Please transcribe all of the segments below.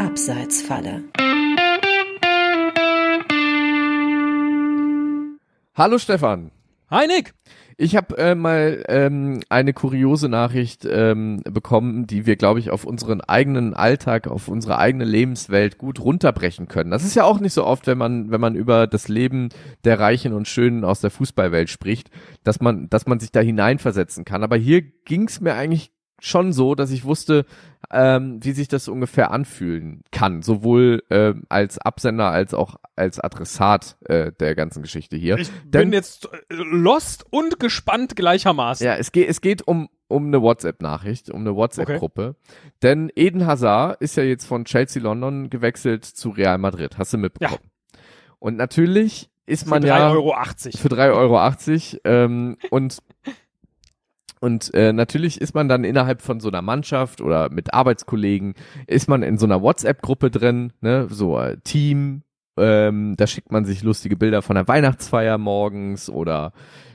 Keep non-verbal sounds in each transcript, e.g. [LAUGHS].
Abseitsfalle. Hallo Stefan. Hi Nick. Ich habe äh, mal ähm, eine kuriose Nachricht ähm, bekommen, die wir, glaube ich, auf unseren eigenen Alltag, auf unsere eigene Lebenswelt gut runterbrechen können. Das ist ja auch nicht so oft, wenn man, wenn man über das Leben der Reichen und Schönen aus der Fußballwelt spricht, dass man, dass man sich da hineinversetzen kann. Aber hier ging es mir eigentlich schon so, dass ich wusste, ähm, wie sich das ungefähr anfühlen kann, sowohl äh, als Absender als auch als Adressat äh, der ganzen Geschichte hier. Ich Denn, bin jetzt äh, lost und gespannt gleichermaßen. Ja, es geht, es geht um um eine WhatsApp-Nachricht, um eine WhatsApp-Gruppe. Okay. Denn Eden Hazard ist ja jetzt von Chelsea London gewechselt zu Real Madrid. Hast du mitbekommen? Ja. Und natürlich ist man ja. Für 3,80 Euro. Für 3,80 Euro. Ähm, und [LAUGHS] und äh, natürlich ist man dann innerhalb von so einer Mannschaft oder mit Arbeitskollegen, ist man in so einer WhatsApp-Gruppe drin, ne, so äh, Team, ähm, da schickt man sich lustige Bilder von der Weihnachtsfeier morgens oder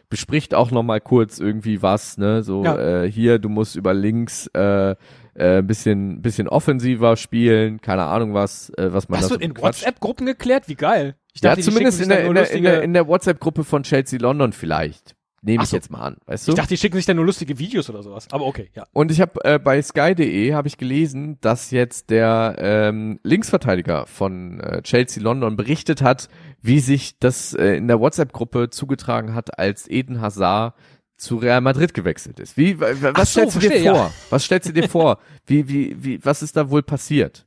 bespricht auch nochmal kurz irgendwie was, ne, so ja. äh, hier, du musst über links äh, äh, bisschen bisschen offensiver spielen, keine Ahnung was, äh, was man das wird so in WhatsApp-Gruppen geklärt, wie geil. Ich dachte, ja, zumindest in der, in, der, in, der, in der WhatsApp-Gruppe von Chelsea London vielleicht. Nehme ich so. jetzt mal an, weißt du? Ich dachte, die schicken sich dann nur lustige Videos oder sowas. Aber okay, ja. Und ich habe äh, bei sky.de habe ich gelesen, dass jetzt der ähm, Linksverteidiger von äh, Chelsea London berichtet hat, wie sich das äh, in der WhatsApp-Gruppe zugetragen hat, als Eden Hazard zu Real Madrid gewechselt ist. Wie was so, stellst du verstehe, dir vor? Ja. Was stellst du dir vor? Wie wie wie was ist da wohl passiert?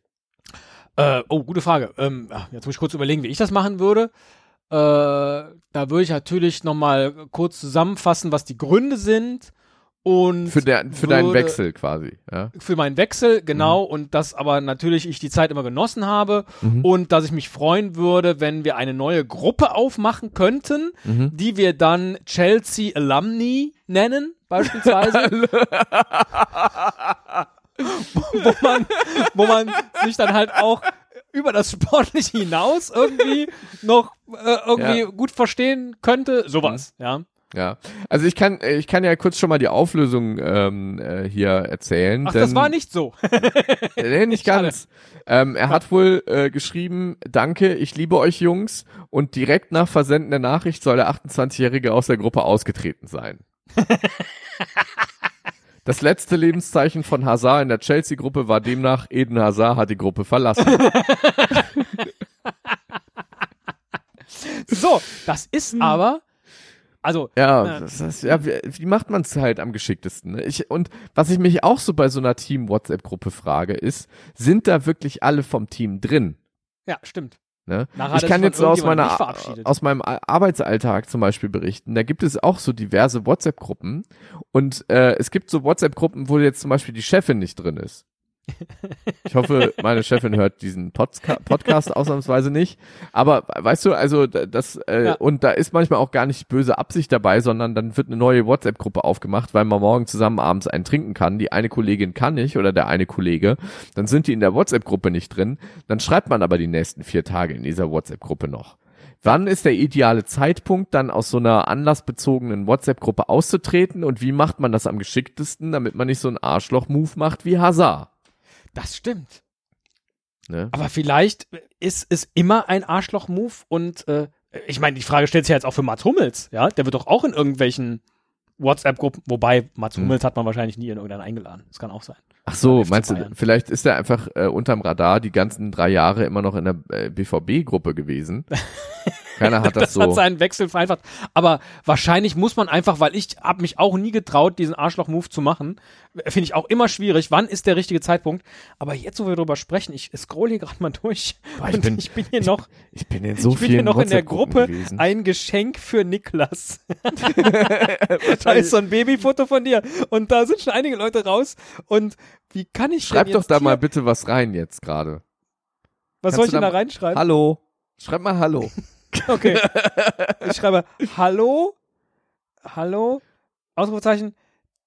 Äh, oh, gute Frage. Ähm, jetzt muss ich kurz überlegen, wie ich das machen würde. Äh, da würde ich natürlich nochmal kurz zusammenfassen, was die Gründe sind. Und für, der, für deinen Wechsel quasi. Ja. Für meinen Wechsel, genau. Mhm. Und dass aber natürlich ich die Zeit immer genossen habe mhm. und dass ich mich freuen würde, wenn wir eine neue Gruppe aufmachen könnten, mhm. die wir dann Chelsea Alumni nennen, beispielsweise. [LAUGHS] [LAUGHS] wo, man, wo man sich dann halt auch über das Sportliche hinaus irgendwie [LAUGHS] noch äh, irgendwie ja. gut verstehen könnte. Sowas, mhm. ja. Ja, also ich kann ich kann ja kurz schon mal die Auflösung ähm, äh, hier erzählen. Ach, denn, das war nicht so. [LAUGHS] nee, nicht [LAUGHS] ganz. Ähm, er hat wohl äh, geschrieben, danke, ich liebe euch Jungs und direkt nach Versenden der Nachricht soll der 28-Jährige aus der Gruppe ausgetreten sein. Das letzte Lebenszeichen von Hazard in der Chelsea-Gruppe war demnach, Eden Hazard hat die Gruppe verlassen. so, das ist hm. aber also ja, äh, das heißt, ja, wie, wie macht man es halt am geschicktesten? Ne? Ich, und was ich mich auch so bei so einer Team-WhatsApp-Gruppe frage, ist, sind da wirklich alle vom Team drin? Ja, stimmt. Ne? Ich kann jetzt so aus meiner aus meinem Arbeitsalltag zum Beispiel berichten. Da gibt es auch so diverse WhatsApp-Gruppen und äh, es gibt so WhatsApp-Gruppen, wo jetzt zum Beispiel die Chefin nicht drin ist. Ich hoffe, meine Chefin hört diesen Podca Podcast ausnahmsweise nicht. Aber weißt du, also das äh, ja. und da ist manchmal auch gar nicht böse Absicht dabei, sondern dann wird eine neue WhatsApp-Gruppe aufgemacht, weil man morgen zusammen abends einen trinken kann. Die eine Kollegin kann nicht oder der eine Kollege. Dann sind die in der WhatsApp-Gruppe nicht drin. Dann schreibt man aber die nächsten vier Tage in dieser WhatsApp-Gruppe noch. Wann ist der ideale Zeitpunkt, dann aus so einer anlassbezogenen WhatsApp-Gruppe auszutreten und wie macht man das am geschicktesten, damit man nicht so einen Arschloch-Move macht wie Hazard? Das stimmt. Ne? Aber vielleicht ist es immer ein Arschloch-Move und äh, ich meine, die Frage stellt sich ja jetzt auch für Mats Hummels, ja? Der wird doch auch in irgendwelchen WhatsApp-Gruppen, wobei Mats hm. Hummels hm. hat man wahrscheinlich nie in irgendeinen eingeladen. Das kann auch sein. Ach so, meinst du, vielleicht ist er einfach äh, unterm Radar die ganzen drei Jahre immer noch in der äh, BVB-Gruppe gewesen. [LAUGHS] Keiner hat das, das [LAUGHS] so. Hat seinen Wechsel vereinfacht. Aber wahrscheinlich muss man einfach, weil ich habe mich auch nie getraut, diesen Arschloch-Move zu machen. Finde ich auch immer schwierig. Wann ist der richtige Zeitpunkt? Aber jetzt, wo wir darüber sprechen, ich scroll hier gerade mal durch. Boah, ich, bin, ich bin hier noch. Ich bin in so ich bin hier noch in der Gruppe gewesen. ein Geschenk für Niklas. [LAUGHS] [LAUGHS] da ist so ein Babyfoto von dir. Und da sind schon einige Leute raus. Und wie kann ich Schreib doch da mal bitte was rein jetzt gerade. Was Kannst soll ich denn da reinschreiben? Hallo. Schreib mal Hallo. [LAUGHS] Okay. Ich [LAUGHS] schreibe Hallo, Hallo, Ausrufezeichen,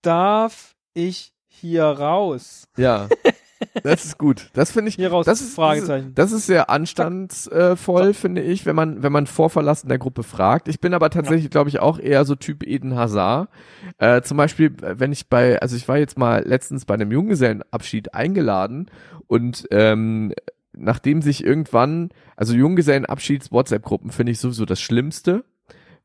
darf ich hier raus? Ja. [LAUGHS] Das ist gut. Das finde ich. Hier raus. Das ist Fragezeichen. Das ist sehr anstandsvoll, finde ich, wenn man wenn man vor Verlassen der Gruppe fragt. Ich bin aber tatsächlich, ja. glaube ich, auch eher so Typ Eden Hazard. Äh, zum Beispiel, wenn ich bei, also ich war jetzt mal letztens bei einem Junggesellenabschied eingeladen und ähm, nachdem sich irgendwann, also Junggesellenabschieds-WhatsApp-Gruppen finde ich sowieso das Schlimmste,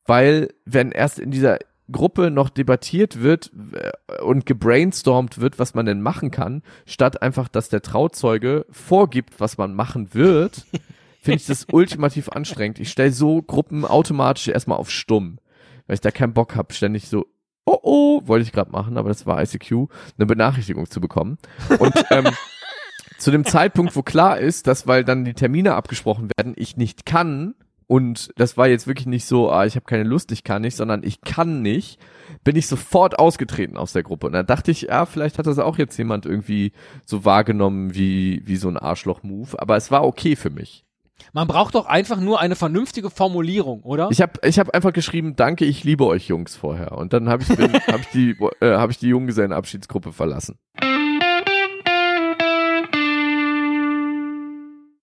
weil wenn erst in dieser Gruppe noch debattiert wird äh, und gebrainstormt wird, was man denn machen kann, statt einfach, dass der Trauzeuge vorgibt, was man machen wird, [LAUGHS] finde ich das ultimativ anstrengend. Ich stelle so Gruppen automatisch erstmal auf stumm, weil ich da keinen Bock habe, ständig so, oh oh, wollte ich gerade machen, aber das war ICQ, eine Benachrichtigung zu bekommen. Und ähm, [LAUGHS] zu dem Zeitpunkt, wo klar ist, dass, weil dann die Termine abgesprochen werden, ich nicht kann, und das war jetzt wirklich nicht so, ah, ich habe keine Lust, ich kann nicht, sondern ich kann nicht, bin ich sofort ausgetreten aus der Gruppe. Und da dachte ich, ja, vielleicht hat das auch jetzt jemand irgendwie so wahrgenommen wie, wie so ein Arschloch-Move, aber es war okay für mich. Man braucht doch einfach nur eine vernünftige Formulierung, oder? Ich habe ich hab einfach geschrieben, danke, ich liebe euch Jungs vorher. Und dann habe ich, [LAUGHS] hab ich die, äh, hab ich die Junggesellenabschiedsgruppe verlassen.